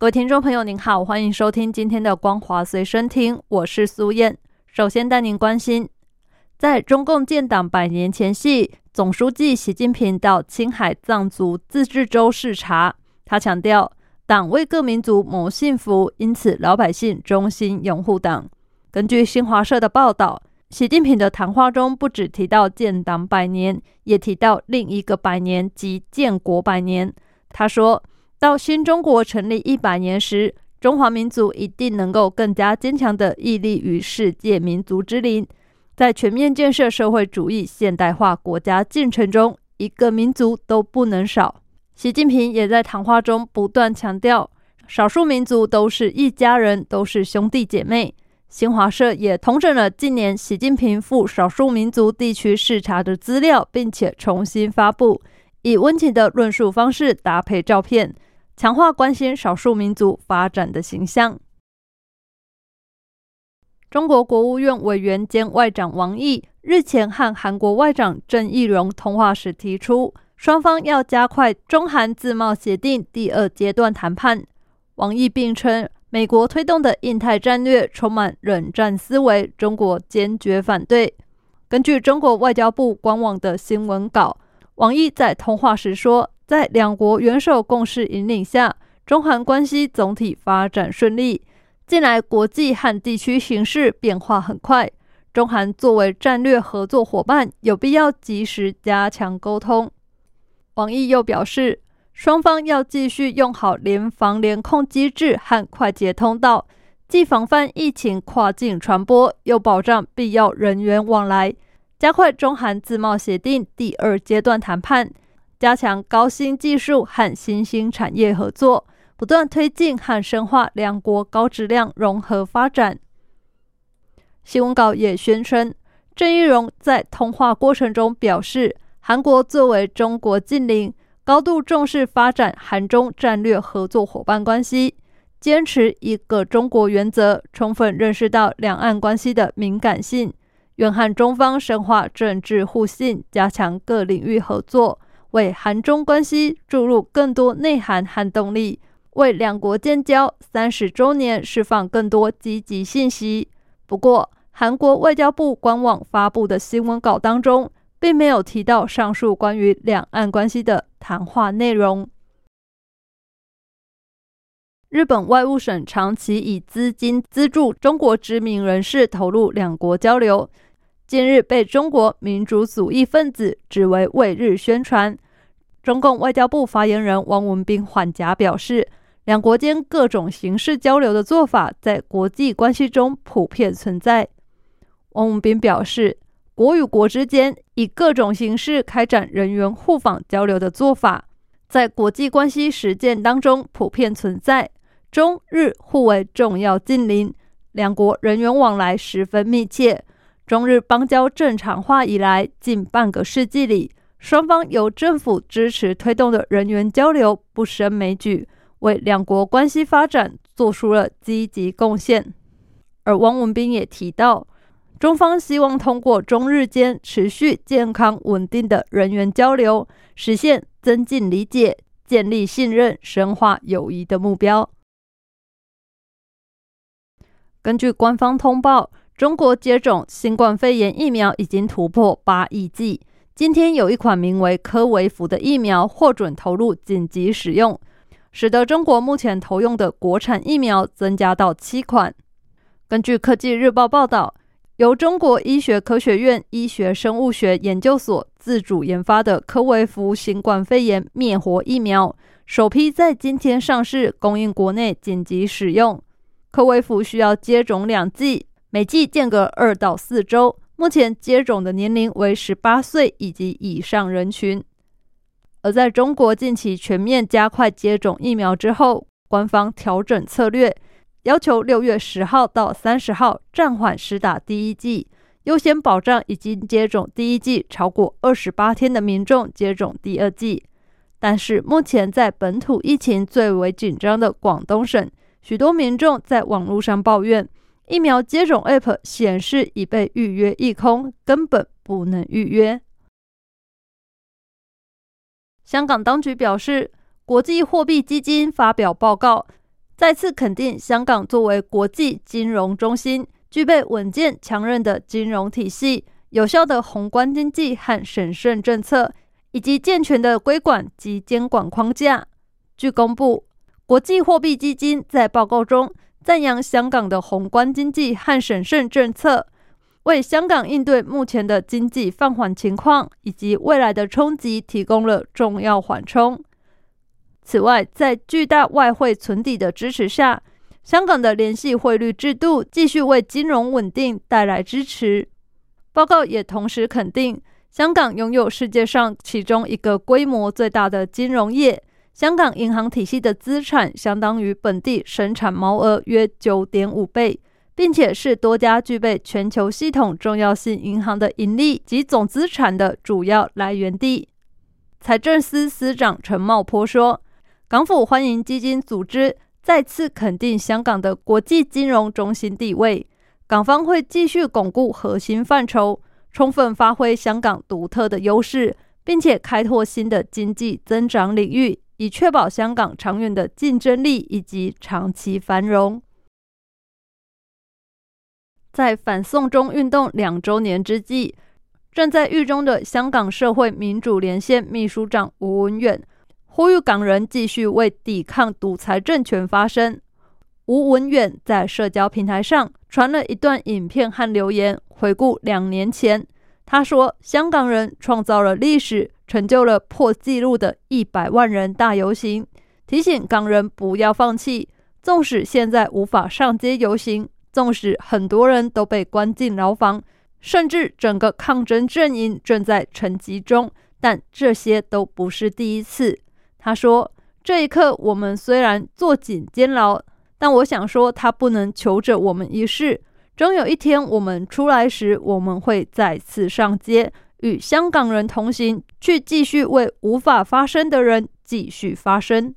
各位听众朋友，您好，欢迎收听今天的《光华随身听》，我是苏燕。首先带您关心，在中共建党百年前夕，总书记习近平到青海藏族自治州视察。他强调，党为各民族谋幸福，因此老百姓衷心拥护党。根据新华社的报道，习近平的谈话中不只提到建党百年，也提到另一个百年即建国百年。他说。到新中国成立一百年时，中华民族一定能够更加坚强地屹立于世界民族之林，在全面建设社会主义现代化国家进程中，一个民族都不能少。习近平也在谈话中不断强调，少数民族都是一家人，都是兄弟姐妹。新华社也统整了近年习近平赴少数民族地区视察的资料，并且重新发布，以温情的论述方式搭配照片。强化关心少数民族发展的形象。中国国务院委员兼外长王毅日前和韩国外长郑义溶通话时提出，双方要加快中韩自贸协定第二阶段谈判。王毅并称，美国推动的印太战略充满冷战思维，中国坚决反对。根据中国外交部官网的新闻稿，王毅在通话时说。在两国元首共识引领下，中韩关系总体发展顺利。近来国际和地区形势变化很快，中韩作为战略合作伙伴，有必要及时加强沟通。王毅又表示，双方要继续用好联防联控机制和快捷通道，既防范疫情跨境传播，又保障必要人员往来，加快中韩自贸协定第二阶段谈判。加强高新技术和新兴产业合作，不断推进和深化两国高质量融合发展。新闻稿也宣称，郑义溶在通话过程中表示，韩国作为中国近邻，高度重视发展韩中战略合作伙伴关系，坚持一个中国原则，充分认识到两岸关系的敏感性，愿和中方深化政治互信，加强各领域合作。为韩中关系注入更多内涵和动力，为两国建交三十周年释放更多积极信息。不过，韩国外交部官网发布的新闻稿当中，并没有提到上述关于两岸关系的谈话内容。日本外务省长期以资金资助中国知名人士投入两国交流。近日被中国民主主义分子指为为日宣传。中共外交部发言人汪文斌缓颊表示，两国间各种形式交流的做法在国际关系中普遍存在。汪文斌表示，国与国之间以各种形式开展人员互访交流的做法，在国际关系实践当中普遍存在。中日互为重要近邻，两国人员往来十分密切。中日邦交正常化以来，近半个世纪里，双方由政府支持推动的人员交流不胜枚举，为两国关系发展做出了积极贡献。而汪文斌也提到，中方希望通过中日间持续健康稳定的人员交流，实现增进理解、建立信任、深化友谊的目标。根据官方通报。中国接种新冠肺炎疫苗已经突破八亿剂。今天有一款名为科维福的疫苗获准投入紧急使用，使得中国目前投用的国产疫苗增加到七款。根据科技日报报道，由中国医学科学院医学生物学研究所自主研发的科维福新冠肺炎灭活疫苗，首批在今天上市，供应国内紧急使用。科维福需要接种两剂。每季间隔二到四周，目前接种的年龄为十八岁以及以上人群。而在中国近期全面加快接种疫苗之后，官方调整策略，要求六月十号到三十号暂缓施打第一剂，优先保障已经接种第一剂超过二十八天的民众接种第二剂。但是，目前在本土疫情最为紧张的广东省，许多民众在网络上抱怨，疫苗接种 App 显示已被预约一空，根本不能预约。香港当局表示，国际货币基金发表报告，再次肯定香港作为国际金融中心，具备稳健强韧的金融体系、有效的宏观经济和审慎政策，以及健全的规管及监管框架。据公布，国际货币基金在报告中赞扬香港的宏观经济和审慎政策。为香港应对目前的经济放缓情况以及未来的冲击提供了重要缓冲。此外，在巨大外汇存底的支持下，香港的联系汇率制度继续为金融稳定带来支持。报告也同时肯定，香港拥有世界上其中一个规模最大的金融业。香港银行体系的资产相当于本地生产毛额约九点五倍。并且是多家具备全球系统重要性银行的盈利及总资产的主要来源地。财政司司长陈茂波说：“港府欢迎基金组织再次肯定香港的国际金融中心地位，港方会继续巩固核心范畴，充分发挥香港独特的优势，并且开拓新的经济增长领域，以确保香港长远的竞争力以及长期繁荣。”在反送中运动两周年之际，正在狱中的香港社会民主连线秘书长吴文远呼吁港人继续为抵抗独裁政权发声。吴文远在社交平台上传了一段影片和留言，回顾两年前，他说：“香港人创造了历史，成就了破纪录的一百万人大游行，提醒港人不要放弃，纵使现在无法上街游行。”纵使很多人都被关进牢房，甚至整个抗争阵营正在沉寂中，但这些都不是第一次。他说：“这一刻，我们虽然坐井监牢，但我想说，他不能求着我们一世。终有一天，我们出来时，我们会再次上街，与香港人同行，去继续为无法发声的人继续发声。”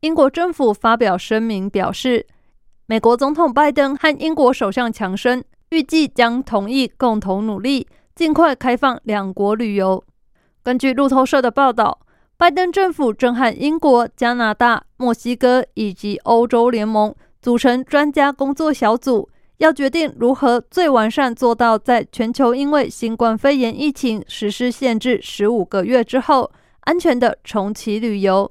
英国政府发表声明表示，美国总统拜登和英国首相强生预计将同意共同努力，尽快开放两国旅游。根据路透社的报道，拜登政府正和英国、加拿大、墨西哥以及欧洲联盟组成专家工作小组，要决定如何最完善做到在全球因为新冠肺炎疫情实施限制十五个月之后，安全的重启旅游。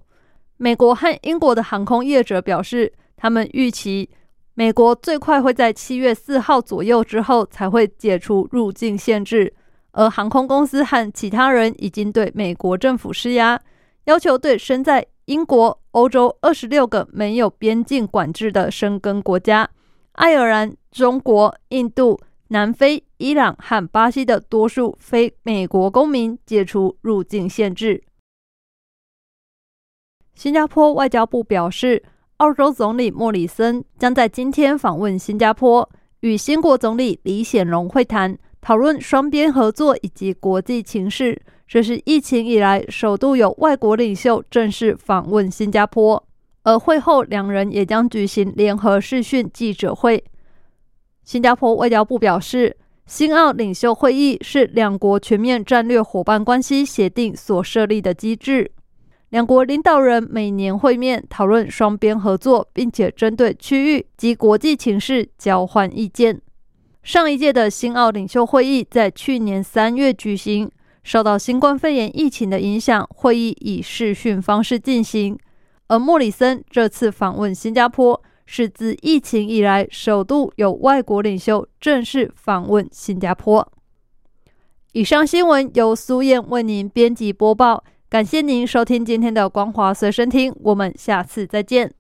美国和英国的航空业者表示，他们预期美国最快会在七月四号左右之后才会解除入境限制，而航空公司和其他人已经对美国政府施压，要求对身在英国、欧洲二十六个没有边境管制的生根国家——爱尔兰、中国、印度、南非、伊朗和巴西的多数非美国公民解除入境限制。新加坡外交部表示，澳洲总理莫里森将在今天访问新加坡，与新国总理李显龙会谈，讨论双边合作以及国际情势。这是疫情以来首度有外国领袖正式访问新加坡，而会后两人也将举行联合视讯记者会。新加坡外交部表示，新澳领袖会议是两国全面战略伙伴关系协定所设立的机制。两国领导人每年会面，讨论双边合作，并且针对区域及国际情势交换意见。上一届的新澳领袖会议在去年三月举行，受到新冠肺炎疫情的影响，会议以视讯方式进行。而莫里森这次访问新加坡，是自疫情以来首度有外国领袖正式访问新加坡。以上新闻由苏燕为您编辑播报。感谢您收听今天的光华随身听，我们下次再见。